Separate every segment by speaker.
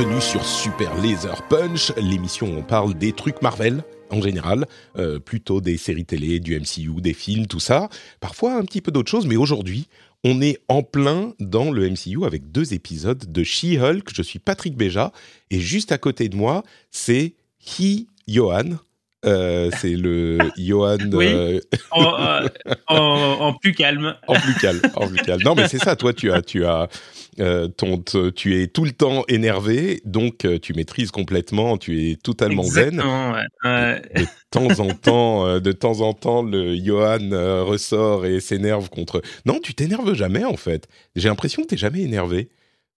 Speaker 1: Bienvenue sur Super Laser Punch, l'émission où on parle des trucs Marvel en général, euh, plutôt des séries télé, du MCU, des films, tout ça. Parfois un petit peu d'autres choses, mais aujourd'hui, on est en plein dans le MCU avec deux épisodes de She-Hulk. Je suis Patrick Béja et juste à côté de moi, c'est He Johan. Euh, c'est le Johan
Speaker 2: Oui.
Speaker 1: euh,
Speaker 2: en, euh, en- en plus calme.
Speaker 1: en plus calme, en plus calme. Non, mais c'est ça. Toi, tu as, tu as, euh, ton, tu es tout le temps énervé, donc tu maîtrises complètement. Tu es totalement zen.
Speaker 2: Exactement. Ouais.
Speaker 1: De temps en temps, de temps en temps, le Johan ressort et s'énerve contre. Non, tu t'énerves jamais en fait. J'ai l'impression que t'es jamais énervé.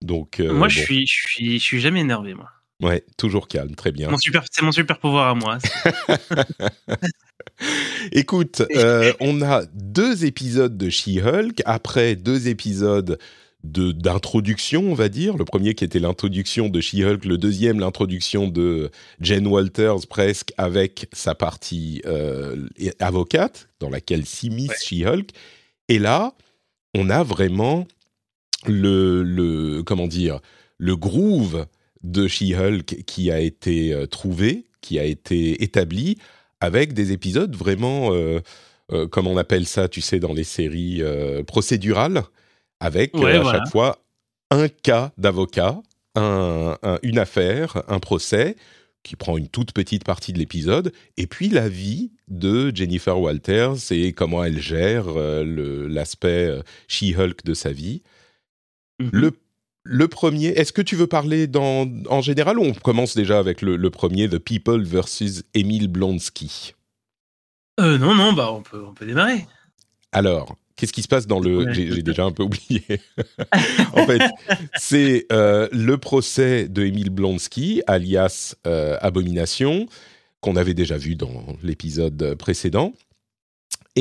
Speaker 1: Donc,
Speaker 2: moi, je suis, je suis, je suis jamais énervé, moi.
Speaker 1: Ouais, toujours calme, très bien.
Speaker 2: C'est mon super pouvoir à moi.
Speaker 1: Écoute, euh, on a deux épisodes de She-Hulk, après deux épisodes de d'introduction, on va dire. Le premier qui était l'introduction de She-Hulk, le deuxième l'introduction de Jen Walters presque avec sa partie euh, avocate dans laquelle s'immisce She-Hulk. Et là, on a vraiment le, le comment dire le groove de She-Hulk qui a été euh, trouvé, qui a été établi avec des épisodes vraiment, euh, euh, comme on appelle ça, tu sais, dans les séries euh, procédurales, avec
Speaker 2: Ouais,
Speaker 1: à
Speaker 2: voilà.
Speaker 1: chaque fois un cas d'avocat, un- un- une affaire, un procès qui prend une toute petite partie de l'épisode, et puis la vie de Jennifer Walters et comment elle gère l'aspect She-Hulk de sa vie.
Speaker 2: Mhm.
Speaker 1: Le, le premier, est-ce que tu veux parler dans, en général ou on commence déjà avec le, le premier, The People versus Emile Blonsky?
Speaker 2: Euh, non, non, bah on peut, on peut démarrer.
Speaker 1: Alors, qu'est-ce qui se passe dans le... J'ai déjà un peu oublié. en fait, c'est euh, le procès de Emile Blonsky, alias euh, Abomination, qu'on avait déjà vu dans l'épisode précédent.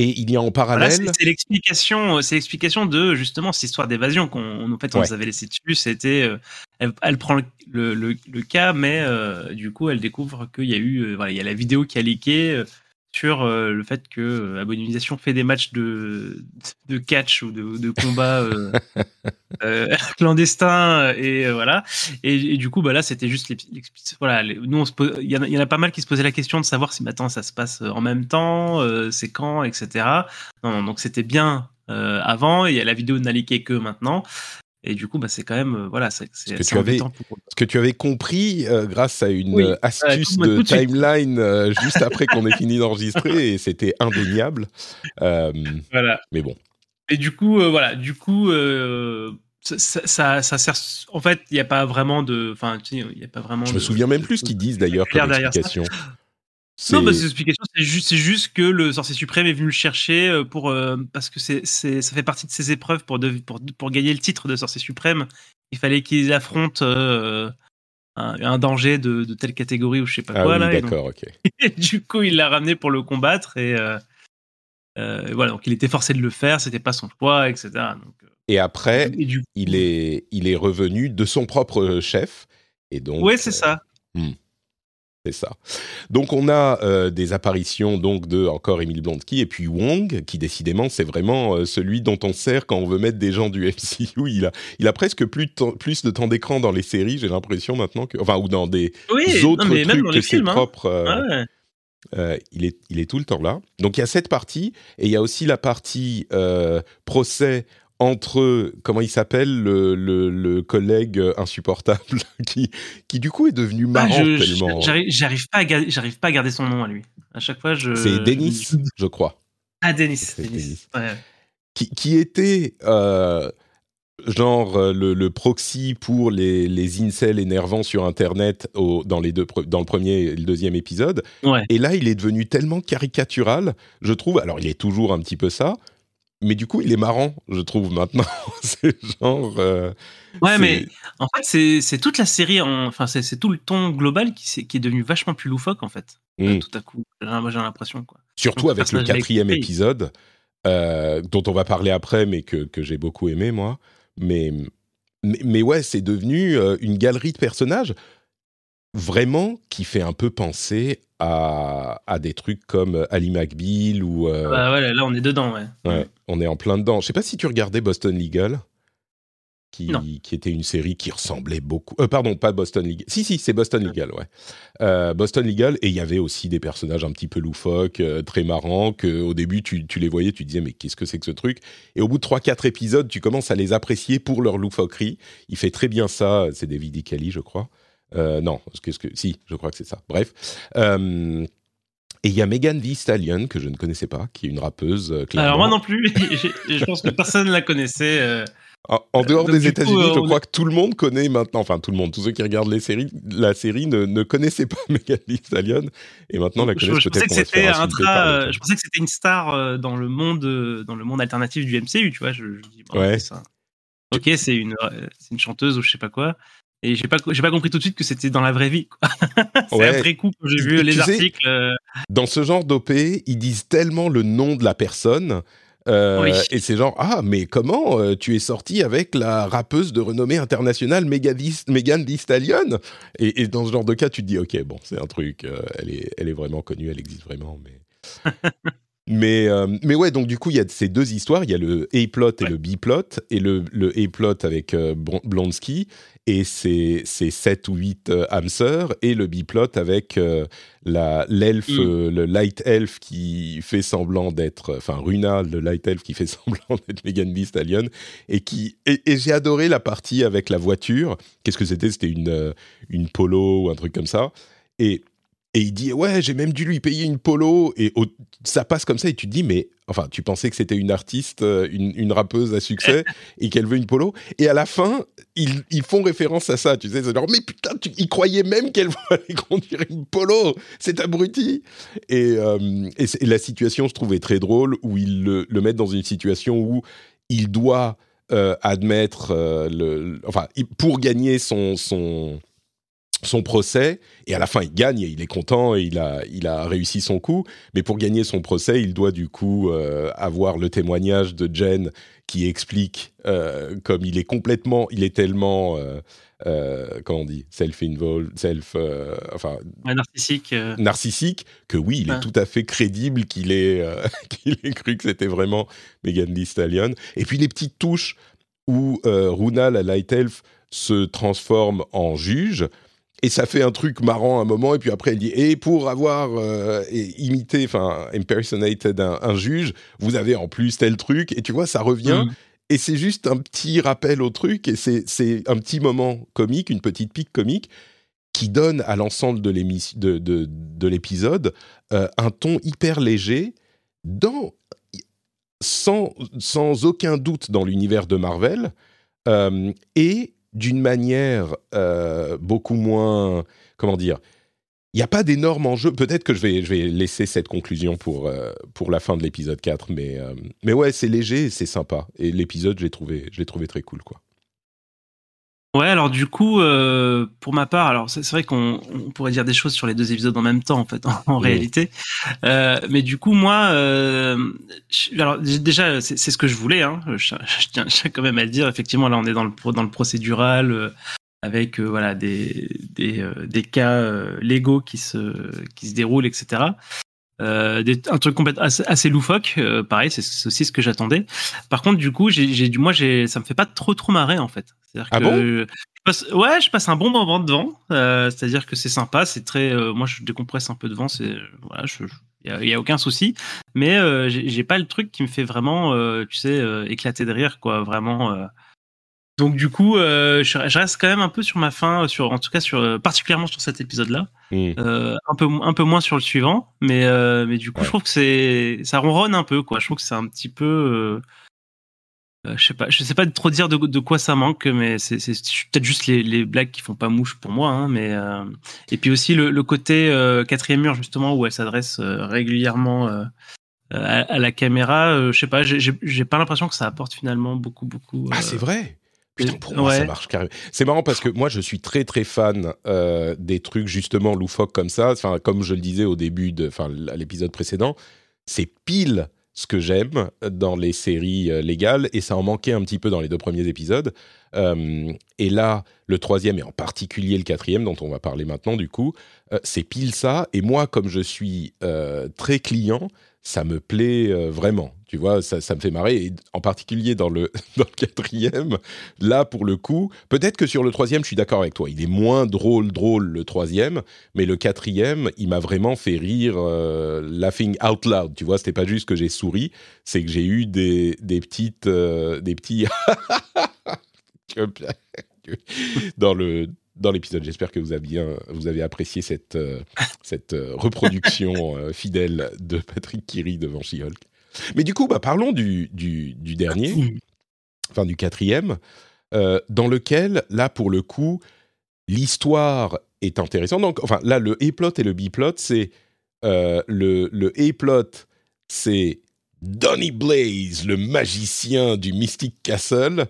Speaker 1: Et il y a en parallèle...
Speaker 2: c'est c'est l'explication, c'est l'explication de justement cette histoire d'évasion qu'on, en fait, on
Speaker 1: Ouais.
Speaker 2: nous avait laissé dessus. C'était, euh, elle, elle prend le, le, le- le cas, mais euh, du coup, elle découvre qu'il y a eu, euh, voilà, il y a la vidéo qui a leaké euh, sur euh, le fait que euh, Abomination fait des matchs de, de catch ou de, de combat euh, euh, clandestins et voilà. Et, et du coup, bah là, c'était juste l'expli- voilà. les- Nous, on se pose- il y, en a- il y en a pas mal qui se posaient la question de savoir si maintenant ça se passe en même temps, c'est quand, etc. Non, non, donc c'était bien avant. Et la vidéo n'a leaké que maintenant. Et du coup, bah, c'est quand même euh, voilà, c'est c'est
Speaker 1: que
Speaker 2: assez
Speaker 1: tu avais-
Speaker 2: embêtant pour-
Speaker 1: Ce que tu avais compris euh, grâce à une
Speaker 2: Oui,
Speaker 1: euh, astuce de timeline euh, juste après qu'on ait fini d'enregistrer et c'était indéniable.
Speaker 2: Voilà.
Speaker 1: mais bon,
Speaker 2: Et du coup, voilà, du coup, ça, ça, sert. En fait, il n'y a pas vraiment de. Enfin, il n'y a pas vraiment.
Speaker 1: je me
Speaker 2: de-
Speaker 1: souviens même plus ce qu'ils disent d'ailleurs comme explication.
Speaker 2: Non, bah,
Speaker 1: C'est-
Speaker 2: c'est l'explication, c'est juste, que le sorcier suprême est venu le chercher euh, pour euh, parce que c'est, ça fait partie de ses épreuves pour, de- pour pour gagner le titre de sorcier suprême. Il fallait qu'ils affrontent euh, un, un danger de, de telle catégorie ou je sais pas
Speaker 1: ah
Speaker 2: quoi
Speaker 1: oui.
Speaker 2: Et
Speaker 1: d'accord, ok.
Speaker 2: et du coup, il l'a ramené pour le combattre et euh, euh, voilà. Donc, il était forcé de le faire. C'était pas son choix, etc. Donc,
Speaker 1: Et après,
Speaker 2: et
Speaker 1: il est, il est revenu de son propre chef. Et donc,
Speaker 2: Ouais, c'est ça.
Speaker 1: C'est ça. Donc on a euh, des apparitions donc de encore Emile Blonsky et puis Wong qui décidément c'est vraiment euh, celui dont on sert quand on veut mettre des gens du MCU. Il a il a presque plus de temps, plus de temps d'écran dans les séries, j'ai l'impression maintenant que enfin ou dans des
Speaker 2: Oui,
Speaker 1: autres
Speaker 2: non, mais même
Speaker 1: trucs que ses
Speaker 2: hein.
Speaker 1: propres. euh,
Speaker 2: Ouais.
Speaker 1: euh, il est il est tout le temps là. Donc il y a cette partie et il y a aussi la partie procès entre comment il s'appelle le, le, le collègue insupportable qui qui du coup est devenu
Speaker 2: Ah,
Speaker 1: marrant
Speaker 2: je-
Speaker 1: tellement.
Speaker 2: j'arrive, j'arrive pas à garder, j'arrive pas à garder son nom à lui. À chaque fois, je.
Speaker 1: C'est Denis, je crois.
Speaker 2: Ah, Denis. Denis. Ouais.
Speaker 1: qui, qui était euh, genre euh, le, le, proxy pour les, les incels énervants sur Internet au, dans, les deux, dans le premier et le deuxième épisode.
Speaker 2: Ouais.
Speaker 1: Et là, il est devenu tellement caricatural, je trouve. Alors, il est toujours un petit peu ça, mais du coup, il est marrant, je trouve, maintenant. c'est genre. Euh,
Speaker 2: ouais, mais en fait, c'est toute la série, en... enfin, c'est tout le ton global qui, qui, est devenu vachement plus loufoque, en fait. Mm. Tout à coup, moi, j'ai l'impression.
Speaker 1: Surtout Donc, avec le quatrième épisode, euh, dont on va parler après, mais que, que j'ai beaucoup aimé, moi. Mais, mais, mais ouais, c'est devenu euh, une galerie de personnages vraiment qui fait un peu penser à, à des trucs comme Ali McBeal ou. Euh,
Speaker 2: bah ouais, là on est dedans, ouais.
Speaker 1: ouais. On est en plein dedans. Je sais pas si tu regardais Boston Legal qui, qui, était une série qui ressemblait beaucoup. Euh, pardon, pas Boston Legal. Si, si, c'est Boston Legal, ouais. Euh, Boston Legal, et il y avait aussi des personnages un petit peu loufoques, euh, très marrants, que au début, tu, tu, les voyais, tu disais, mais qu'est-ce que c'est que ce truc? Et au bout de 3-4 épisodes, tu commences à les apprécier pour leur loufoquerie. Il fait très bien ça, c'est David Icali, je crois. Euh, non, qu'est-ce que. Si, je crois que c'est ça. Bref. Euh, et il y a Megan Thee Stallion, que je ne connaissais pas, qui est une rappeuse. Euh,
Speaker 2: Alors moi non plus, je pense que personne ne la connaissait. Euh.
Speaker 1: En, dehors des États-Unis, je crois que tout le monde connaît maintenant, enfin tout le monde, tous ceux qui regardent les séries, la série ne, ne connaissaient pas Megan Thee Stallion et maintenant la connaissent peut-être.
Speaker 2: Je, tra... je pensais que c'était une star dans le monde, dans le monde alternatif du MCU, tu vois. Je, je dis, bon,
Speaker 1: ouais.
Speaker 2: ça. Ok, c'est une, une chanteuse ou je sais pas quoi. Et j'ai pas, j'ai pas compris tout de suite que c'était dans la vraie vie. c'est ouais. après coup quand j'ai vu les articles. Euh...
Speaker 1: Dans ce genre d'OP, ils disent tellement le nom de la personne. Euh,
Speaker 2: oui.
Speaker 1: Et c'est genre, ah, mais comment euh, tu es sorti avec la rappeuse de renommée internationale Megan Thee Stallion? Et, et, dans ce genre de cas, tu te dis, ok, bon, c'est un truc, euh, elle, est, elle est vraiment connue, elle existe vraiment, mais. Mais, euh, mais ouais, donc du coup, il y a ces deux histoires. Il y a le A-plot et
Speaker 2: Ouais.
Speaker 1: le B-plot. Et le, le A-plot avec euh, Blonsky et ses, ses 7 ou 8 euh, âmes sœurs. Et le B-plot avec euh, la- l'elfe,
Speaker 2: Mm.
Speaker 1: le light elf qui fait semblant d'être... Enfin, Runa, le light elf qui fait semblant d'être Megan Thee Stallion. Et, qui, et, et j'ai adoré la partie avec la voiture. Qu'est-ce que c'était? C'était une, une polo ou un truc comme ça. Et... Et il dit ouais j'ai même dû lui payer une polo et au- ça passe comme ça et tu te dis mais enfin tu pensais que c'était une artiste euh, une, une rappeuse à succès et qu'elle veut une polo. Et à la fin ils, ils font référence à ça tu sais c'est genre mais putain tu, ils croyaient même qu'elle allait conduire une polo. C'est abruti et, euh, et, c'est- et la situation je trouvais très drôle où ils le, le mettent dans une situation où il doit euh, admettre euh, le, enfin pour gagner son son son procès et à la fin il gagne et il est content et il a, il a réussi son coup. Mais pour gagner son procès il doit du coup euh, avoir le témoignage de Jen qui explique euh, comme il est complètement il est tellement euh, comment on dit self-involved self euh, enfin
Speaker 2: Ouais, narcissique.
Speaker 1: narcissique que oui il est tout à fait crédible qu'il ait qu'il ait cru que c'était vraiment Megan Thee Stallion. Et puis les petites touches où Runa la Light Elf se transforme en juge et ça fait un truc marrant à un moment, et puis après elle dit et pour avoir euh, et imité, enfin impersonated un, un juge, vous avez en plus tel truc, et tu vois ça revient,
Speaker 2: Mm.
Speaker 1: et c'est juste un petit rappel au truc, et c'est un petit moment comique, une petite pique comique qui donne à l'ensemble de l'émission de, de, de l'épisode euh, un ton hyper léger dans sans, sans aucun doute dans l'univers de Marvel euh, et d'une manière euh, beaucoup moins comment dire il n'y a pas d'énormes enjeux. Peut-être que je vais, je vais laisser cette conclusion pour, euh, pour la fin de l'épisode 4 mais, euh, mais ouais c'est léger et c'est sympa. Et l'épisode je l'ai trouvé, trouvé très cool quoi
Speaker 2: Ouais, alors du coup, euh, pour ma part, alors c'est vrai qu'on on pourrait dire des choses sur les deux épisodes en même temps, en fait, en, en réalité. Euh, mais du coup, moi, euh, je- alors déjà, c'est ce que je voulais. Hein, je, je tiens, je tiens quand même à le dire. Effectivement, là, on est dans le dans le procédural, euh, avec euh, voilà des des, euh, des cas euh, légaux qui se qui se déroulent, etc. Euh, des, un truc complètement assez, assez loufoque, euh, pareil, c'est aussi ce que j'attendais. Par contre, du coup, j'ai moi, j'ai ça me fait pas trop trop marrer en fait. C'est-à-dire
Speaker 1: Ah
Speaker 2: que
Speaker 1: bon?
Speaker 2: je passe, ouais, je passe un bon moment devant. euh, C'est-à-dire que c'est sympa, c'est très, moi, je décompresse un peu devant, c'est voilà, je, il y a, aucun souci. Mais euh, j'ai j'ai pas le truc qui me fait vraiment, euh, tu sais, euh, éclater de rire, quoi, vraiment. Euh. Donc du coup, euh, je, je reste quand même un peu sur ma fin, sur, en tout cas sur, euh, particulièrement sur cet épisode-là.
Speaker 1: Mm.
Speaker 2: Euh, un peu un peu moins sur le suivant mais euh, mais du coup
Speaker 1: Ouais.
Speaker 2: je trouve que c'est ça ronronne un peu quoi je trouve que c'est un petit peu euh, je sais pas, je sais pas trop dire de, quoi ça manque, mais c'est peut-être juste les, blagues qui font pas mouche pour moi. Hein, mais et puis aussi le, côté quatrième mur justement où elle s'adresse régulièrement à, la caméra. je sais pas, j'ai pas l'impression que ça apporte finalement beaucoup beaucoup.
Speaker 1: Ah c'est vrai. Putain, pour moi, ça marche carrément. C'est marrant parce que moi, je suis très très fan des trucs justement loufoques comme ça. Enfin, comme je le disais au début de, enfin, l'épisode précédent, c'est pile ce que j'aime dans les séries euh, légales, et ça en manquait un petit peu dans les deux premiers épisodes. Euh, et là, le troisième, et en particulier le quatrième, dont on va parler maintenant, du coup, euh, c'est pile ça. Et moi, comme je suis très client, ça me plaît euh, vraiment. Tu vois, ça, me fait marrer. Et en particulier dans le, quatrième, là, pour le coup, peut-être que sur le troisième, je suis d'accord avec toi. Il est moins drôle, drôle, le troisième. Mais le quatrième, il m'a vraiment fait rire, euh, laughing out loud. Tu vois, c'était pas juste que j'ai souri, c'est que j'ai eu des, petites. Euh, des petits. dans le dans l'épisode. J'espère que vous avez, bien, vous avez apprécié cette, euh, cette reproduction fidèle de Patrick Kiri devant She-Hulk. Mais du coup, bah, parlons du, du, dernier, enfin du quatrième, dans lequel, là, pour le coup, l'histoire est intéressante. Donc, enfin, là, le A-plot et le B-plot, c'est le, le A-plot, c'est Donny Blaze, le magicien du Mystic Castle,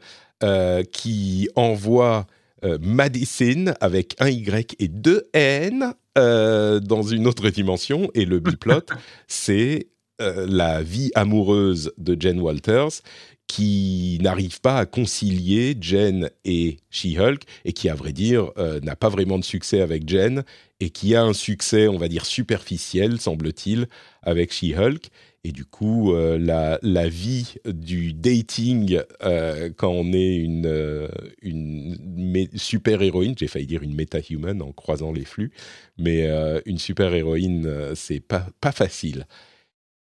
Speaker 1: qui envoie euh, Madison avec un Y et deux N euh, dans une autre dimension. Et le biplot, c'est euh, la vie amoureuse de Jen Walters qui n'arrive pas à concilier Jen et She-Hulk et qui, à vrai dire, n'a pas vraiment de succès avec Jen et qui a un succès, on va dire, superficiel, semble-t-il, avec She-Hulk et du coup, euh, la, la, vie du dating euh, quand on est une, euh, une super-héroïne, j'ai failli dire une méta-human en croisant les flux, mais une super-héroïne, c'est pas, pas facile.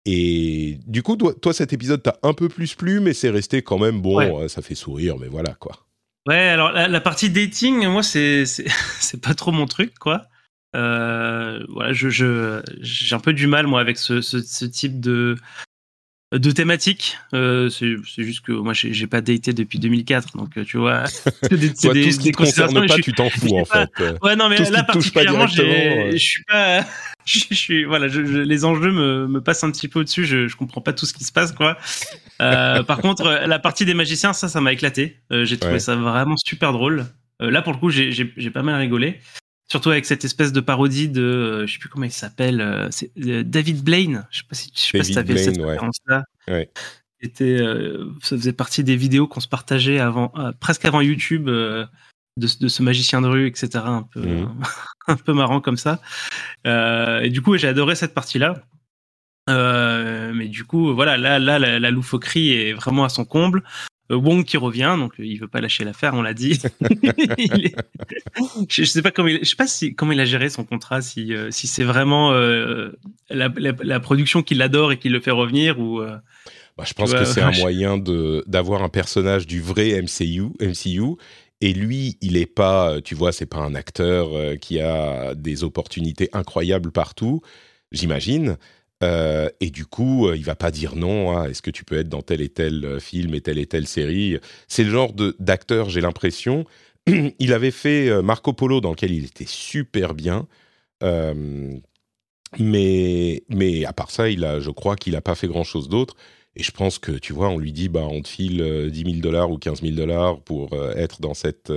Speaker 1: Et du coup, toi, toi cet épisode t'a un peu plus plu, mais c'est resté quand même bon, ça fait sourire, mais voilà quoi.
Speaker 2: Ouais, alors la, la partie dating, moi, c'est pas trop mon truc, quoi. Euh, voilà, je, j'ai un peu du mal moi avec ce, ce, type de de thématique. Euh, c'est, juste que moi j'ai, pas daté depuis 2004, donc euh, tu vois.
Speaker 1: C'est des, tout ce qui concerne pas, tu t'en fous en fait.
Speaker 2: Ouais, non, mais là particulièrement, je suis pas. je suis voilà, je, les enjeux me, me passent un petit peu au-dessus. Je, je comprends pas tout ce qui se passe quoi. par contre, la partie des magiciens, ça, ça m'a éclaté. j'ai trouvé ça vraiment super drôle. là, pour le coup, j'ai pas mal rigolé. Surtout avec cette espèce de parodie de, euh, je sais plus comment il s'appelle, euh, c'est euh, David Blaine. Je sais pas si, je sais pas si avais cette référence-là. Ouais. Était, ça faisait partie des vidéos qu'on se partageait avant, presque avant YouTube, de, de, ce magicien de rue, etc. Un peu, mmh. un peu marrant comme ça. et du coup, j'ai adoré cette partie-là. mais du coup, voilà, là, là, la, la, loufoquerie est vraiment à son comble. Euh, Wong qui revient, donc euh, il veut pas lâcher l'affaire, on l'a dit. je, sais pas comment il, je sais pas si comment il a géré son contrat, si euh, si c'est vraiment la, production qui l'adore et qui le fait revenir ou.
Speaker 1: Bah, je pense que c'est un moyen de d'avoir un personnage du vrai MCU, MCU. Et lui, il est pas, tu vois, c'est pas un acteur qui a des opportunités incroyables partout, j'imagine. Euh, et du coup, euh, il va pas dire non. Est-ce que tu peux être dans tel et tel euh, film et telle et telle série? C'est le genre d'acteur, j'ai l'impression. il avait fait Marco Polo, dans lequel il était super bien. mais, mais à part ça, il a, je crois qu'il n'a pas fait grand-chose d'autre. Et je pense que, tu vois, on lui dit, bah, on te file 10 000 dollars ou 15 000 dollars pour être dans, cette,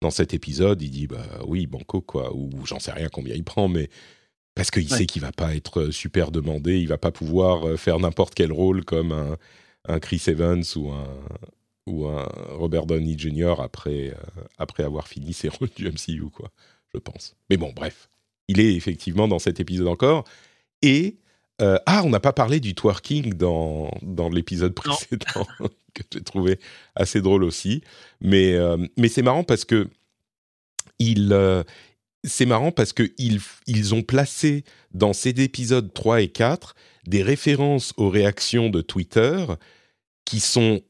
Speaker 1: dans cet épisode. Il dit, bah oui, banco, quoi. Ou j'en sais rien combien il prend, mais parce qu'il sait qu'il va pas être euh, super demandé, il va pas pouvoir euh, faire n'importe quel rôle comme un, Chris Evans ou un, ou un Robert Downey Jr. après, euh, après avoir fini ses rôles du MCU, quoi, je pense. Mais bon, bref, il est effectivement dans cet épisode encore. Et ah, on n'a pas parlé du twerking dans, dans l'épisode précédent, que j'ai trouvé assez drôle aussi. Mais, mais c'est marrant parce que il, c'est marrant parce qu'ils ils ont placé dans ces épisodes 3 et 4 des références aux réactions de Twitter qui sont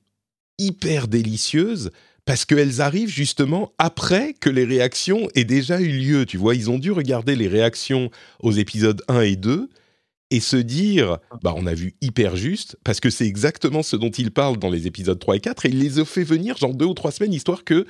Speaker 1: hyper délicieuses parce qu'elles arrivent justement après que les réactions aient déjà eu lieu. Tu vois, ils ont dû regarder les réactions aux épisodes 1 et 2 et se dire, bah, on a vu hyper juste, parce que c'est exactement ce dont il parle dans les épisodes 3 et 4, et il les a fait venir genre deux ou trois semaines, histoire que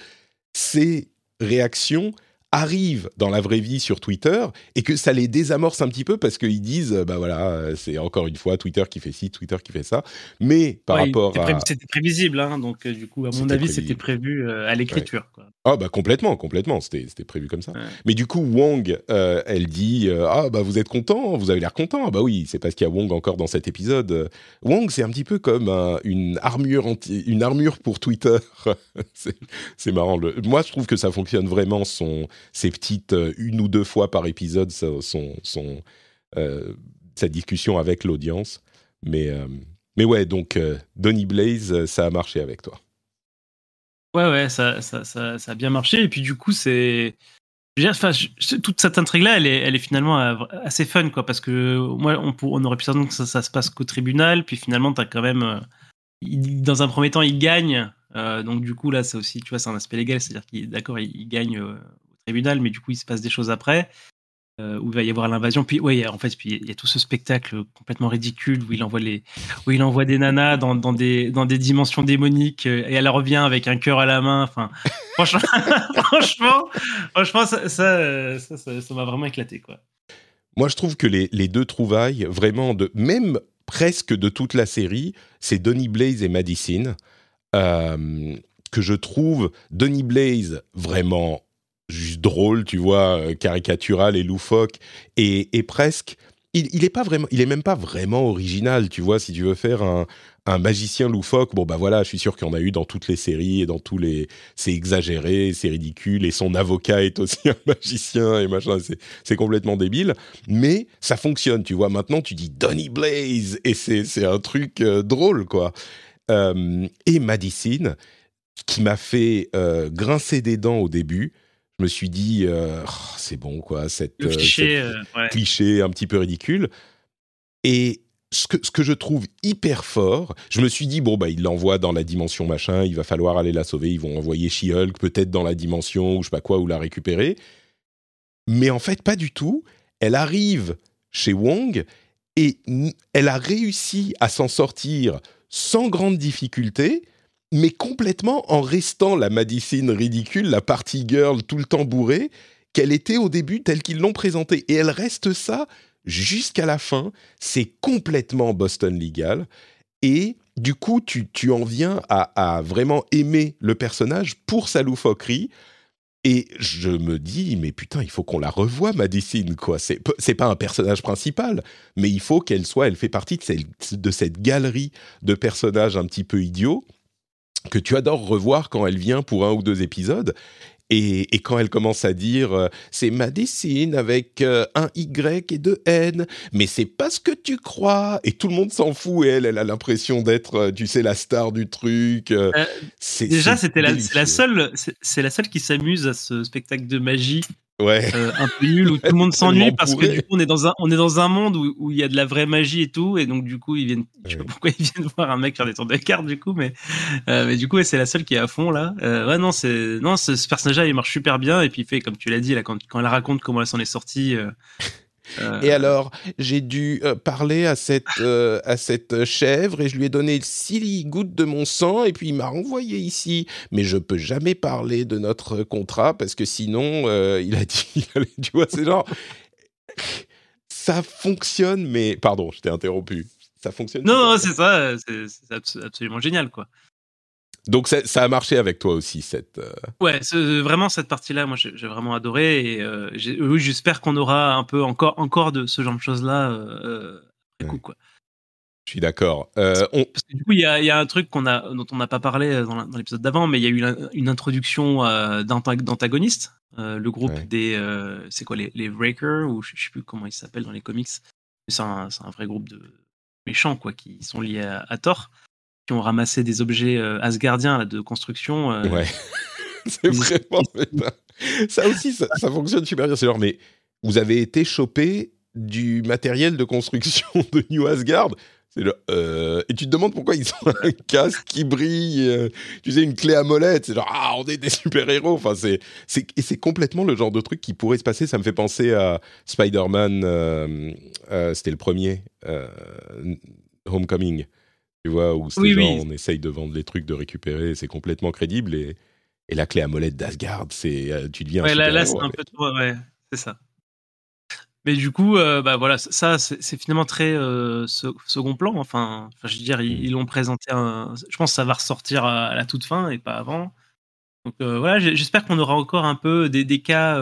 Speaker 1: ces réactions arrivent dans la vraie vie sur Twitter et que ça les désamorce un petit peu parce qu'ils disent bah voilà c'est encore une fois Twitter qui fait ci Twitter qui fait ça. Mais par rapport
Speaker 2: à c'était prévisible hein, donc euh, du coup à mon avis c'était prévu euh, à l'écriture
Speaker 1: ah bah complètement complètement c'était c'était prévu comme ça. Mais du coup Wong euh, elle dit ah bah vous êtes content vous avez l'air content. Ah bah oui c'est parce qu'il y a Wong encore dans cet épisode. Wong c'est un petit peu comme une armure anti une armure pour Twitter. C'est marrant. Le... moi je trouve que ça fonctionne vraiment son ces petites euh, une ou deux fois par épisode son, son, euh, sa discussion avec l'audience. Mais, euh, mais ouais, donc Donny Blaze, ça a marché avec toi.
Speaker 2: Ouais, ouais, ça, ça, ça, a bien marché. Et puis du coup, c'est. Enfin, toute cette intrigue-là, elle est, elle est finalement assez fun, quoi, parce que moi, on, on aurait pu s'attendre que ça, se passe qu'au tribunal, puis finalement, as quand même, dans un premier temps, il gagne, donc du coup, là, c'est aussi, tu vois, c'est un aspect légal, c'est-à-dire qu'il, d'accord, il, gagne tribunal, mais du coup, il se passe des choses après. Euh, où il va y avoir l'invasion. Puis, ouais, en fait, puis il y a tout ce spectacle complètement ridicule où il envoie les, où il envoie des nanas dans, dans des, dans des dimensions démoniques euh, et elle revient avec un cœur à la main. Enfin, franchement, franchement, franchement, ça, ça, ça, m'a vraiment éclaté, quoi.
Speaker 1: Moi, je trouve que les, les, deux trouvailles, vraiment, de, même presque de toute la série, c'est Donny Blaze et Madison. Euh, que je trouve Donny Blaze vraiment juste drôle, tu vois, euh, caricatural et loufoque, et, presque. Il, il il même pas vraiment original, tu vois. Si tu veux faire un, magicien loufoque, bon bah voilà, je suis sûr qu'il y en a eu dans toutes les séries et dans tous les, c'est exagéré, c'est ridicule, et son avocat est aussi un magicien et machin, c'est complètement débile, mais ça fonctionne, tu vois. Maintenant, tu dis Donny Blaze et c'est un truc euh, drôle, quoi. Euh, et Madison, qui m'a fait grincer des dents au début, je me suis dit, euh, oh, c'est bon, quoi, cette,
Speaker 2: euh, cliché, euh,
Speaker 1: cliché un petit peu ridicule. Et ce que, ce que je trouve hyper fort, je me suis dit, bon, bah, il l'envoie dans la dimension machin, il va falloir aller la sauver, ils vont envoyer She-Hulk peut-être dans la dimension ou je sais pas quoi, ou la récupérer. Mais en fait, pas du tout. Elle arrive chez Wong et elle a réussi à s'en sortir sans grande difficulté mais complètement en restant la Madison ridicule, la party girl tout le temps bourrée, qu'elle était au début telle qu'ils l'ont présentée. Et elle reste ça jusqu'à la fin. C'est complètement Boston Legal. Et du coup, tu, en viens à, vraiment aimer le personnage pour sa loufoquerie. Et je me dis, mais putain, il faut qu'on la revoie, Madison, quoi. C'est, c'est pas un personnage principal, mais il faut qu'elle soit, elle fait partie de cette galerie de personnages un petit peu idiots que tu adores revoir quand elle vient pour un ou deux épisodes. Et, quand elle commence à dire euh, c'est ma dessine avec euh, un Y et deux N, mais c'est pas ce que tu crois. Et tout le monde s'en fout et elle, elle a l'impression d'être, euh, tu sais, la star du truc.
Speaker 2: déjà, c'était la, la, seule, c'est la seelle qui s'amuse à ce spectacle de magie
Speaker 1: ouais.
Speaker 2: Euh, un peu nul où tout le monde s'ennuie parce que du coup on est dans un on est dans un monde où, il y a de la vraie magie et tout et donc du coup ils viennent je sais pas pourquoi ils viennent voir un mec faire des tours de cartes du coup mais euh, mais du coup c'est la seule qui est à fond là. Euh, ouais non c'est non ce, personnage là il marche super bien et puis il fait comme tu l'as dit là quand, quand elle raconte comment elle s'en est sortie
Speaker 1: et euh, alors, j'ai dû euh, parler à cette, euh, à cette chèvre et je lui ai donné six gouttes de mon sang et puis il m'a renvoyé ici. Mais je peux jamais parler de notre contrat parce que sinon, il a dit, tu vois, c'est genre, ça fonctionne, mais pardon, je t'ai interrompu. Ça fonctionne.
Speaker 2: Non, non c'est ça, c'est absolument génial, quoi.
Speaker 1: Donc ça, a marché avec toi aussi cette. Euh,
Speaker 2: ouais, vraiment cette partie-là, moi j'ai vraiment adoré et euh, oui, j'espère qu'on aura un peu encore encore de ce genre de choses-là euh, après coup quoi.
Speaker 1: Je suis d'accord.
Speaker 2: Parce que du coup, il y a, un truc qu'on a, dont on n'a pas parlé dans l'épisode d'avant, mais il y a eu une, introduction d'antagonistes. le groupe des. c'est quoi, les, les Breakers, ou je, ne sais plus comment ils s'appellent dans les comics. C'est un, un, vrai groupe de méchants, quoi, qui sont liés à, à Thor qui ont ramassé des objets euh, asgardiens de construction.
Speaker 1: Euh, ouais. c'est vraiment. ça aussi, ça, fonctionne super bien. C'est genre, mais vous avez été chopé du matériel de construction de New Asgard? Euh, et tu te demandes pourquoi ils ont un casque qui brille, euh, tu sais, une clé à molette. C'est genre, ah, on est des super-héros. Enfin, c'est, c'est, et c'est complètement le genre de truc qui pourrait se passer. Ça me fait penser à Spider-Man, euh, c'était le premier, Homecoming. Tu vois, où c'est genre, on essaye de vendre les trucs, de récupérer, c'est complètement crédible. Et, et la clé à molette d'Asgard, c'est, tu deviens
Speaker 2: ouais, un là, là, c'est un peu, ouais, c'est ça. Mais du coup, euh, bah voilà, ça, c'est finalement très euh, second plan. Enfin, enfin, je veux dire, ils mmh. l'ont présenté. Un, je pense que ça va ressortir à, la toute fin et pas avant. Donc euh, voilà, j'espère qu'on aura encore un peu des, des cas,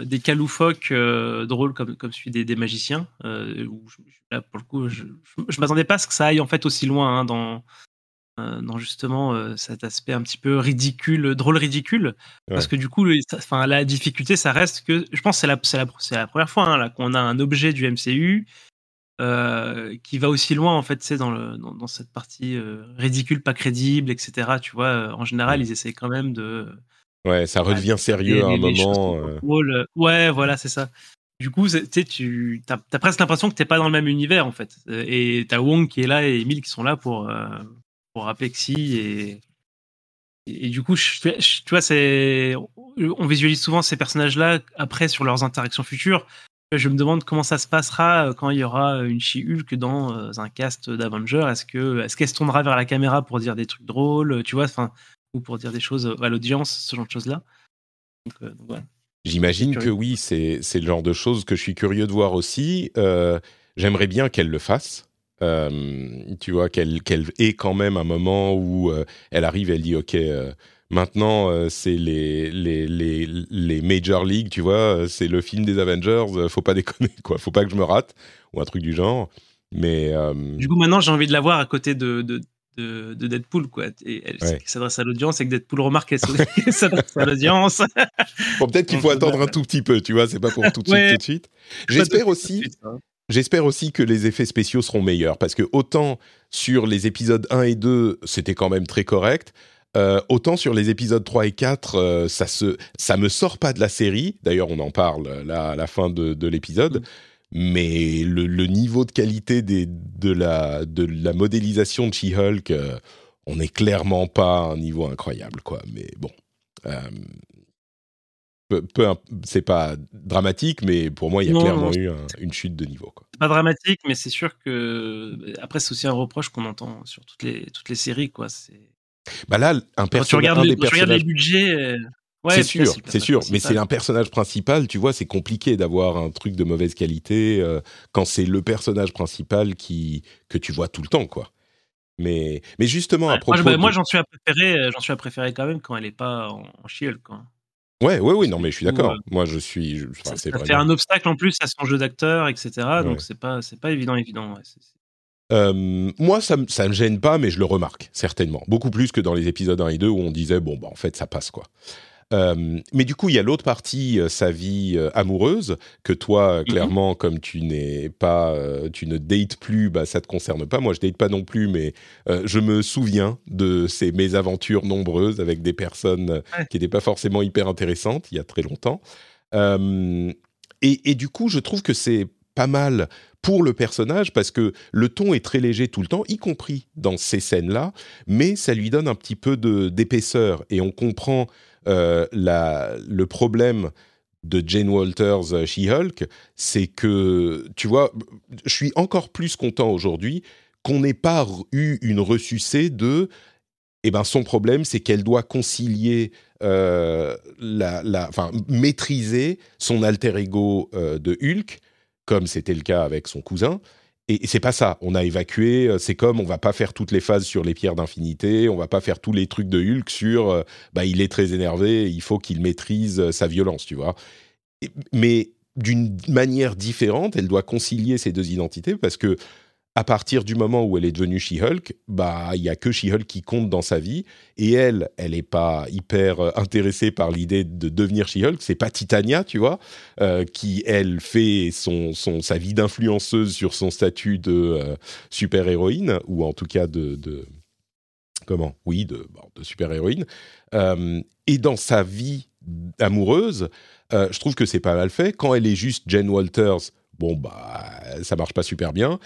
Speaker 2: des cas loufoques drôles comme, comme celui des, des magiciens. où là, pour le coup, je, je, m'attendais pas à ce que ça aille en fait aussi loin hein, dans euh, dans justement euh, cet aspect un petit peu ridicule, drôle ridicule, parce que du coup, la difficulté, ça reste que, je pense, c'est la, c'est la, la première fois hein, qu'on a un objet du MCU euh, qui va aussi loin en fait, c'est dans, le, dans, cette partie ridicule, pas crédible, etc. Tu vois, en général, ils essayent quand même de.
Speaker 1: Ouais, ça redevient sérieux à un moment.
Speaker 2: Ouais, voilà, c'est ça. Du coup, tu as, as, presque l'impression que t'es pas dans le même univers en fait. Et t'as Wong qui est là et Emile qui sont là pour pour Apexi et, et, du coup, je, tu vois, c'est on visualise souvent ces personnages-là après sur leurs interactions futures. Je me demande comment ça se passera euh, quand il y aura une She-Hulk dans euh, un cast d'Avengers. Est-ce que est-ce qu'elle se tournera vers la caméra pour dire des trucs drôles, tu vois, enfin, ou pour dire des choses à l'audience, ce genre de choses-là.
Speaker 1: Euh, J'imagine que oui, c'est le genre de choses que je suis curieux de voir aussi. J'aimerais bien qu'elle le fasse. Euh, tu vois, qu'elle qu'elle ait quand même un moment où euh, elle arrive, elle dit, OK, euh, maintenant c'est les, les, les, les Major League, tu vois, c'est le film des Avengers, faut pas déconner, quoi, faut pas que je me rate, ou un truc du genre. Mais,
Speaker 2: Du coup, maintenant, j'ai envie de la voir à côté de, de, de, Deadpool, quoi. Et elle s'adresse à l'audience et que Deadpool remarque qu'elle s'adresse à l'audience.
Speaker 1: bon, peut-être qu'il faut attendre un tout petit peu, tu vois, c'est pas pour tout de suite, tout de suite. J'espère aussi. Hein. J'espère aussi que les effets spéciaux seront meilleurs parce que autant sur les épisodes 1 et 2, c'était quand même très correct. Euh, autant sur les épisodes 3 et 4, euh, ça se, ça me sort pas de la série. D'ailleurs, on en parle là à la fin de, l'épisode. Mm. Mais le, niveau de qualité des, de, la, de la modélisation de She-Hulk, euh, on n'est clairement pas à un niveau incroyable, quoi. Mais bon, c'est pas dramatique, mais pour moi, il y a clairement eu une chute de niveau.
Speaker 2: C'est pas dramatique, mais c'est sûr que après, c'est aussi un reproche qu'on entend sur toutes les toutes les séries, quoi. C'est
Speaker 1: bah là, un personnage. Tu regardes,
Speaker 2: les, tu regardes les budgets. Euh,
Speaker 1: ouais, c'est sûr, c'est sûr, mais c'est un personnage principal, tu vois, c'est compliqué d'avoir un truc de mauvaise qualité euh, quand c'est le personnage principal qui que tu vois tout le temps, quoi. Mais, mais justement, à propos.
Speaker 2: Moi, j'en suis à préférer, euh, j'en suis à préférer quand même quand elle est pas en, en quoi.
Speaker 1: Ouais, ouais, oui, non, mais je suis d'accord. Moi, je suis.
Speaker 2: ça, fait un obstacle en plus à son jeu d'acteur, etc. Donc, c'est pas, c'est pas évident, évident.
Speaker 1: moi, ça, ça me gêne pas, mais je le remarque certainement beaucoup plus que dans les épisodes 1 et 2 où on disait bon, bah, en fait, ça passe quoi. Euh, mais du coup, il y a l'autre partie, euh, sa vie euh, amoureuse, que toi, mhm. clairement, comme tu n'es pas, tu ne dates plus, bah, ça te concerne pas. Moi, je date pas non plus, mais je me souviens de ces mésaventures nombreuses avec des personnes qui n'étaient pas forcément hyper intéressantes il y a très longtemps. Et, et, du coup, je trouve que c'est pas mal pour le personnage parce que le ton est très léger tout le temps, y compris dans ces scènes-là, mais ça lui donne un petit peu d'épaisseur et on comprend euh, le problème de Jane Walters euh, She-Hulk, c'est que, tu vois, je suis encore plus content aujourd'hui qu'on n'ait pas eu une ressucée de eh ben son problème, c'est qu'elle doit concilier, euh, la, enfin, maîtriser son alter ego de Hulk, comme c'était le cas avec son cousin, et c'est pas ça. On a évacué. Euh, c'est comme on va pas faire toutes les phases sur les pierres d'infinité. On va pas faire tous les trucs de Hulk sur. Euh, bah, il est très énervé. Il faut qu'il maîtrise euh, sa violence, tu vois. Mais d'une manière différente, elle doit concilier ces deux identités parce que à partir du moment où elle est devenue She-Hulk, bah il y a que She-Hulk qui compte dans sa vie et elle, elle n'est pas hyper euh, intéressée par l'idée de devenir She-Hulk. C'est pas Titania, tu vois, euh, qui elle fait son, son sa vie d'influenceuse sur son statut de euh, super héroïne ou en tout cas de, de comment? Oui, de, super héroïne. et dans sa vie amoureuse, je trouve que c'est pas mal fait. Quand elle est juste Jen Walters, bon bah ça marche pas super bien.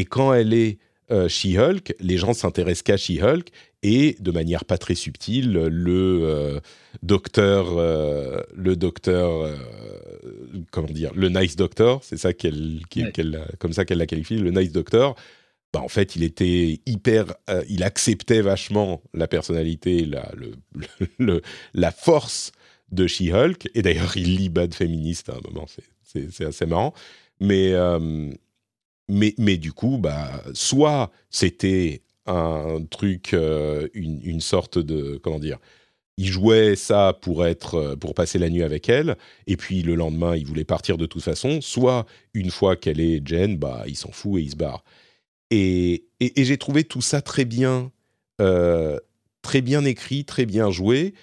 Speaker 1: Et quand elle est She-Hulk, les gens s'intéressent qu'à She-Hulk et de manière pas très subtile, le docteur, le docteur, comment dire, le nice doctor, c'est ça qu'elle, comme ça qu'elle l'a qualifié, le nice doctor. Bah, en fait, il était hyper, il acceptait vachement la personnalité, la, le, la force de She-Hulk. Et d'ailleurs, il lit Bad Féministe à un moment, c'est assez marrant. Mais, euh, mais, mais du coup, bah, soit c'était un truc, euh, une, sorte de. Comment dire il jouait ça pour être pour passer la nuit avec elle et puis le lendemain il voulait partir de toute façon soit une fois qu'elle est Jen bah il s'en fout et il se barre et, et, j'ai trouvé tout ça très bien euh, très bien écrit très bien joué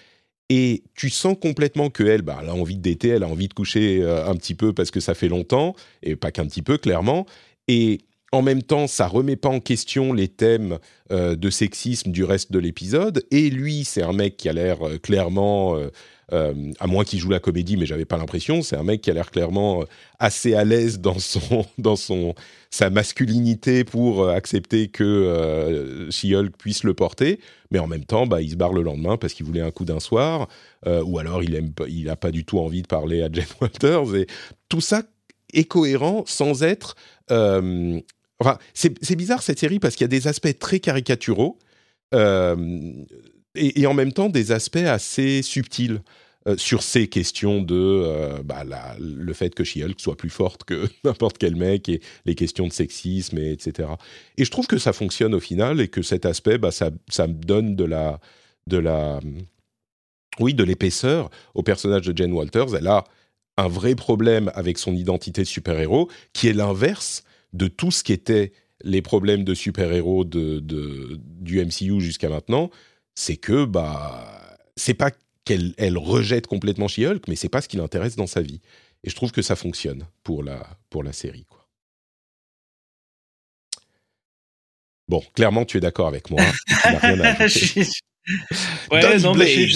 Speaker 1: et tu sens complètement qu'elle, bah, a envie d'été, elle a envie de coucher euh, un petit peu parce que ça fait longtemps, et pas qu'un petit peu, clairement. Et en même temps, ça remet pas en question les thèmes euh, de sexisme du reste de l'épisode. Et lui, c'est un mec qui a l'air euh, clairement euh, à moins qu'il joue la comédie, mais j'avais pas l'impression. C'est un mec qui a l'air clairement assez à l'aise dans son dans son sa masculinité pour accepter que She-Hulk puisse le porter, mais en même temps, bah, il se barre le lendemain parce qu'il voulait un coup d'un soir, ou alors il aime il a pas du tout envie de parler à Jen Walters et tout ça est cohérent sans être Enfin, c'est bizarre cette série parce qu'il y a des aspects très caricaturaux. Euh, et, en même temps des aspects assez subtils. Euh, sur ces questions de euh, bah, le fait que She-Hulk soit plus forte que n'importe quel mec et les questions de sexisme, et, etc. Et je trouve que ça fonctionne au final et que cet aspect, bah, ça, ça me donne de la, de la, oui, de l'épaisseur au personnage de Jen Walters. Elle a un vrai problème avec son identité de super-héros qui est l'inverse de tout ce qui était les problèmes de super-héros de, de, du MCU jusqu'à maintenant c'est que bah c'est pas qu'elle elle rejette complètement She-Hulk, mais c'est pas ce qui l'intéresse dans sa vie. Et je trouve que ça fonctionne pour la pour la série quoi. Bon, clairement tu es d'accord avec moi. rien à
Speaker 2: Ouais, non, mais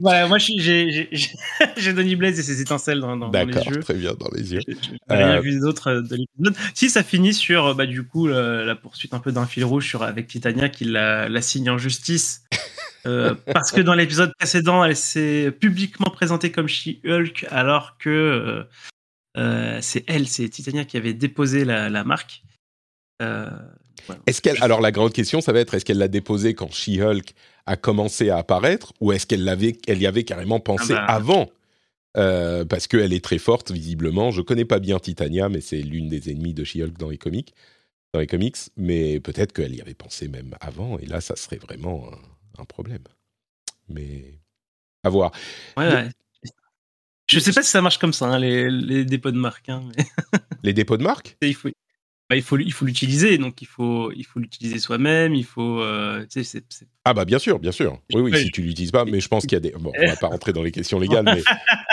Speaker 2: voilà, moi j'ai Donny Blaze et ses étincelles dans, dans, les yeux.
Speaker 1: très bien dans les yeux. J'ai
Speaker 2: rien euh, vu d'autres euh, de l'épisode. Si ça finit sur bah du coup la, poursuite un peu d'un fil rouge sur avec Titania qui la, la signe en justice. Euh, parce que dans l'épisode précédent, elle s'est publiquement présentée comme She-Hulk, alors que euh, c'est elle, c'est Titania qui avait déposé la, la marque.
Speaker 1: Euh, est-ce qu'elle alors la grande question ça va être est-ce qu'elle l'a déposé quand She-Hulk a commencé à apparaître ou est-ce qu'elle l'avait elle y avait carrément pensé ah bah. avant? Euh, parce qu'elle est très forte visiblement. Je connais pas bien Titania mais c'est l'une des ennemies de She-Hulk dans les comics dans les comics mais peut-être qu'elle y avait pensé même avant et là ça serait vraiment un, problème. Mais à voir.
Speaker 2: Ouais, Je sais pas si ça marche comme ça, hein, les, dépôts de marque. Hein,
Speaker 1: les dépôts de marque?
Speaker 2: Il faut, bah, il faut il faut l'utiliser donc il faut il faut l'utiliser soi-même il faut euh,
Speaker 1: ah bah bien sûr bien sûr. Oui oui si tu l'utilises pas mais je pense qu'il y a des bon on va pas rentrer dans les questions légales mais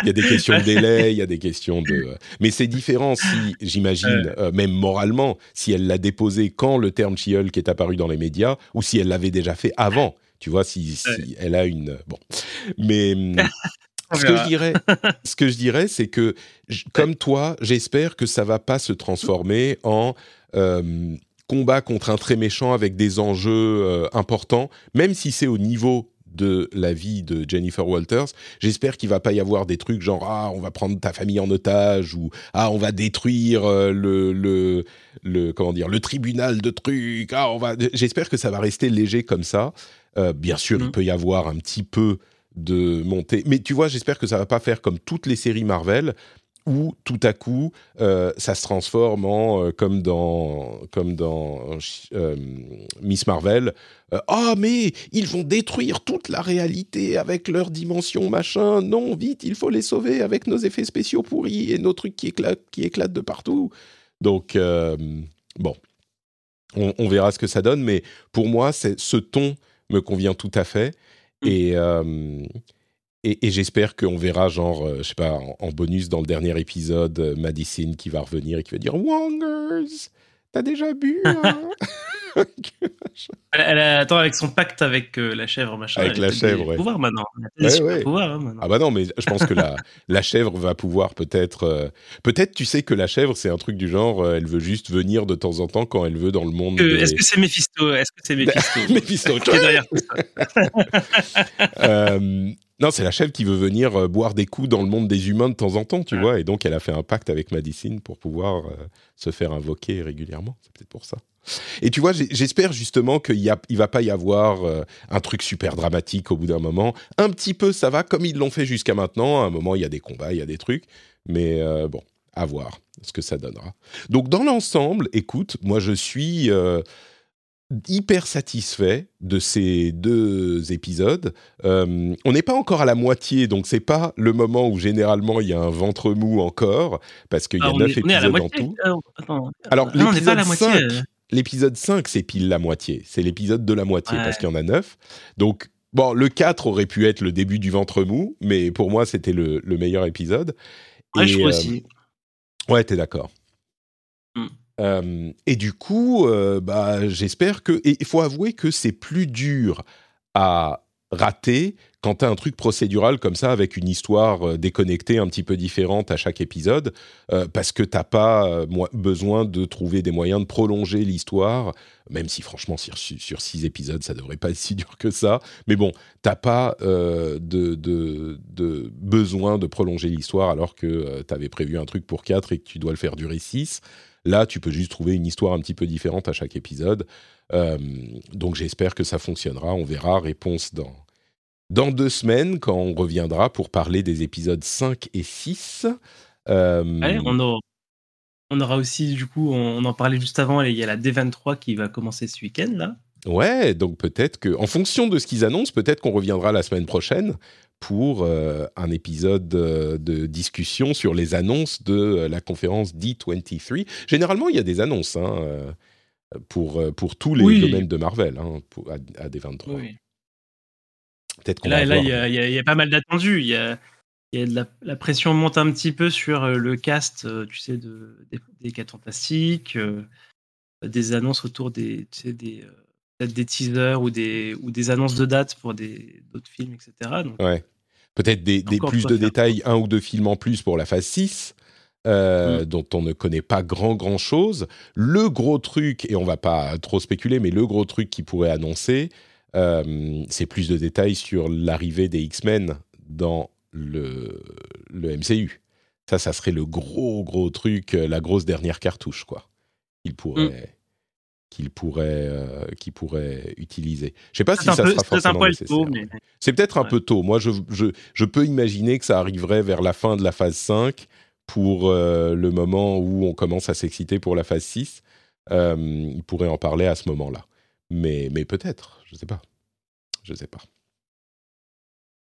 Speaker 1: il y a des questions de délai il y a des questions de mais c'est différent si j'imagine euh, même moralement si elle l'a déposé quand le terme She-Hulk est apparu dans les médias ou si elle l'avait déjà fait avant. Tu vois si, si elle a une bon. Mais ce que je dirais, ce que je dirais, c'est que comme toi, j'espère que ça va pas se transformer en euh, combat contre un très méchant avec des enjeux euh, importants, même si c'est au niveau de la vie de Jennifer Walters. J'espère qu'il va pas y avoir des trucs genre ah on va prendre ta famille en otage ou ah on va détruire euh, le, le, le comment dire le tribunal de trucs. Ah on va. J'espère que ça va rester léger comme ça. bien sûr, il mmh. peut y avoir un petit peu de monter. Mais tu vois, j'espère que ça va pas faire comme toutes les séries Marvel où tout à coup euh, ça se transforme en euh, comme dans comme dans euh, Miss Marvel. Ah mais ils vont détruire toute la réalité avec leur dimension machin. Non vite il faut les sauver avec nos effets spéciaux pourris et nos trucs qui éclatent qui de partout. Donc bon, on, on, verra ce que ça donne. Mais pour moi, ce ton me convient tout à fait. Mmh. Et, et, j'espère qu'on verra, genre, je sais pas, en, bonus dans le dernier épisode, Madison qui va revenir et qui va dire Wongers, t'as déjà bu hein?
Speaker 2: elle, attends, avec son pacte avec euh, la chèvre, machin.
Speaker 1: Avec la chèvre, ouais.
Speaker 2: pouvoir maintenant.
Speaker 1: Pouvoir, hein, maintenant. Ah bah non, mais je pense que la, la chèvre va pouvoir peut-être. Euh, peut-être, tu sais que la chèvre, c'est un truc du genre, euh, elle veut juste venir de temps en temps quand elle veut dans le monde.
Speaker 2: Est-ce que c'est Mephisto? Est-ce que c'est Mephisto?
Speaker 1: Mephisto. qui est derrière tout ça? Non, c'est la chèvre qui veut venir boire des coups dans le monde des humains de temps en temps, tu vois, et donc elle a fait un pacte avec Madicine pour pouvoir se faire invoquer régulièrement. C'est peut-être pour ça. Et tu vois, j'espère justement qu'il ne va pas y avoir euh, un truc super dramatique au bout d'un moment. Un petit peu, ça va, comme ils l'ont fait jusqu'à maintenant. À un moment, il y a des combats, il y a des trucs. Mais euh, bon, à voir ce que ça donnera. Donc, dans l'ensemble, écoute, moi, je suis euh, hyper satisfait de ces deux épisodes. on n'est pas encore à la moitié, donc c'est pas le moment où généralement il y a un ventre mou encore, parce qu'il y a neuf épisodes en tout. Alors, l'épisode 5, l'épisode 5, c'est pile la moitié. C'est l'épisode de la moitié parce qu'il y en a 9. Donc, bon, le 4 aurait pu être le début du ventre mou, mais pour moi, c'était le, meilleur épisode.
Speaker 2: Ouais, je crois euh, aussi.
Speaker 1: Ouais, t'es d'accord. Euh, et du coup, euh, bah, j'espère que. il faut avouer que c'est plus dur à raté quand tu as un truc procédural comme ça avec une histoire euh, déconnectée un petit peu différente à chaque épisode euh, parce que t'as pas euh, besoin de trouver des moyens de prolonger l'histoire même si franchement sur, sur, six épisodes ça devrait pas être si dur que ça mais bon t'as pas besoin de prolonger l'histoire alors que tu avais prévu un truc pour quatre et que tu dois le faire durer six là tu peux juste trouver une histoire un petit peu différente à chaque épisode donc j'espère que ça fonctionnera. On verra. Réponse dans, dans deux semaines, quand on reviendra pour parler des épisodes 5 et 6.
Speaker 2: Euh, on, aura, on, aura, aussi, du coup, on, en parlait juste avant, il y a la D23 qui va commencer ce week-end, là.
Speaker 1: Ouais, donc peut-être que, en fonction de ce qu'ils annoncent, peut-être qu'on reviendra la semaine prochaine pour euh, un épisode de discussion sur les annonces de la conférence D23. Généralement, il y a des annonces. Hein, pour, euh, pour tous les domaines de Marvel, hein, pour, à, des 23. Oui.
Speaker 2: Peut-être là, là, il y, y, a pas mal d'attendus. Il y a, y a de la, la, pression monte un petit peu sur euh, le cast, euh, tu sais, de, des, des 4 Fantastiques, des annonces autour des, tu sais, des, des teasers ou des, ou des annonces de dates pour d'autres films, etc.
Speaker 1: Donc, ouais. Peut-être des, des plus de détails, un ou deux films en plus pour la phase 6. Euh, mm. dont on ne connaît pas grand grand chose. Le gros truc, et on va pas trop spéculer, mais le gros truc qui pourrait annoncer, euh, c'est plus de détails sur l'arrivée des X-Men dans le, le MCU. Ça, ça serait le gros gros truc, euh, la grosse dernière cartouche, quoi. Il pourrait. Mm. qu'il pourrait, pourrait utiliser. Je sais pas si ça sera forcément nécessaire. C'est peut-être un peu tôt. Moi, je, je, je, peux imaginer que ça arriverait vers la fin de la phase 5 pour euh, le moment où on commence à s'exciter pour la phase 6. Euh, il pourrait en parler à ce moment-là. Mais, mais peut-être, je ne sais pas. Je ne sais pas.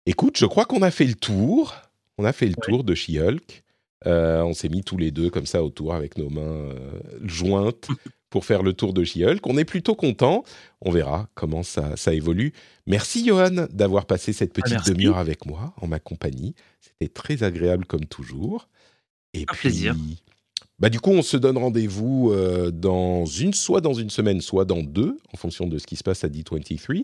Speaker 1: Écoute, je crois qu'on a fait le tour. On a fait le tour de She-Hulk. Euh, on s'est mis tous les deux comme ça autour avec nos mains jointes pour faire le tour de She-Hulk. On est plutôt content. On verra comment ça, ça évolue. Merci Johan d'avoir passé cette petite ah, demi-heure avec moi en ma compagnie. C'était très agréable comme toujours. Et
Speaker 2: Un plaisir.
Speaker 1: Bah, du coup, on se donne rendez-vous euh, dans une, soit dans une semaine, soit dans deux, en fonction de ce qui se passe à D23.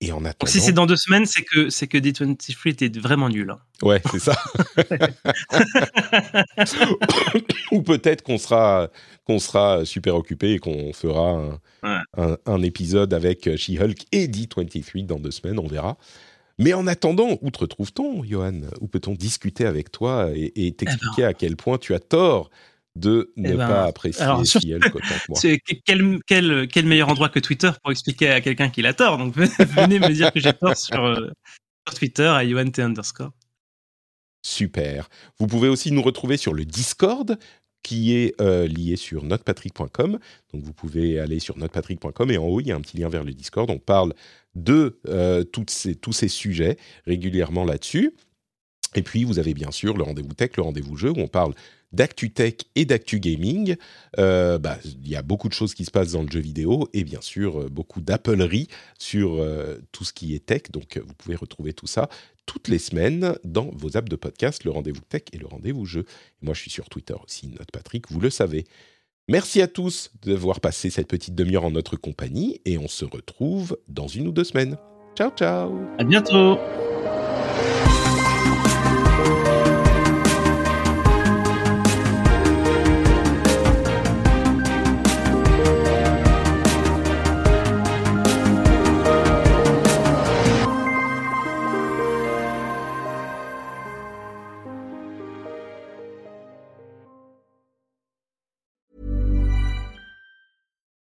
Speaker 1: Et en attendant...
Speaker 2: si c'est dans deux semaines, c'est que, c'est que D23 était vraiment nul. Hein.
Speaker 1: Ouais, c'est ça. Ou peut-être qu'on sera, qu'on sera super occupé et qu'on fera un, un, épisode avec She-Hulk et D23 dans deux semaines, on verra. Mais en attendant, où te retrouve-t-on, Johan? Où peut-on discuter avec toi et, eh t'expliquer ben. à quel point tu as tort de ne eh ben, pas apprécier alors, autant que moi
Speaker 2: quel, quel, quel, meilleur endroit que Twitter pour expliquer à quelqu'un qu'il a tort Donc venez me dire que j'ai tort sur, euh, sur, Twitter à T underscore.
Speaker 1: Super. Vous pouvez aussi nous retrouver sur le Discord qui est euh, lié sur notrepatrick.com. Donc vous pouvez aller sur notrepatrick.com et en haut, il y a un petit lien vers le Discord. On parle de euh, toutes ces, tous ces sujets régulièrement là-dessus. Et puis, vous avez bien sûr le rendez-vous tech, le rendez-vous jeu, où on parle d'actu tech et d'actu gaming. Euh, bah, il y a beaucoup de choses qui se passent dans le jeu vidéo et bien sûr beaucoup d'appelleries sur tout ce qui est tech. Donc, vous pouvez retrouver tout ça toutes les semaines dans vos apps de podcast, le rendez-vous tech et le rendez-vous jeu. moi, je suis sur Twitter aussi, Note Patrick, vous le savez. Merci à tous d'avoir passé cette petite demi-heure en notre compagnie et on se retrouve dans une ou deux semaines. Ciao ciao
Speaker 2: À bientôt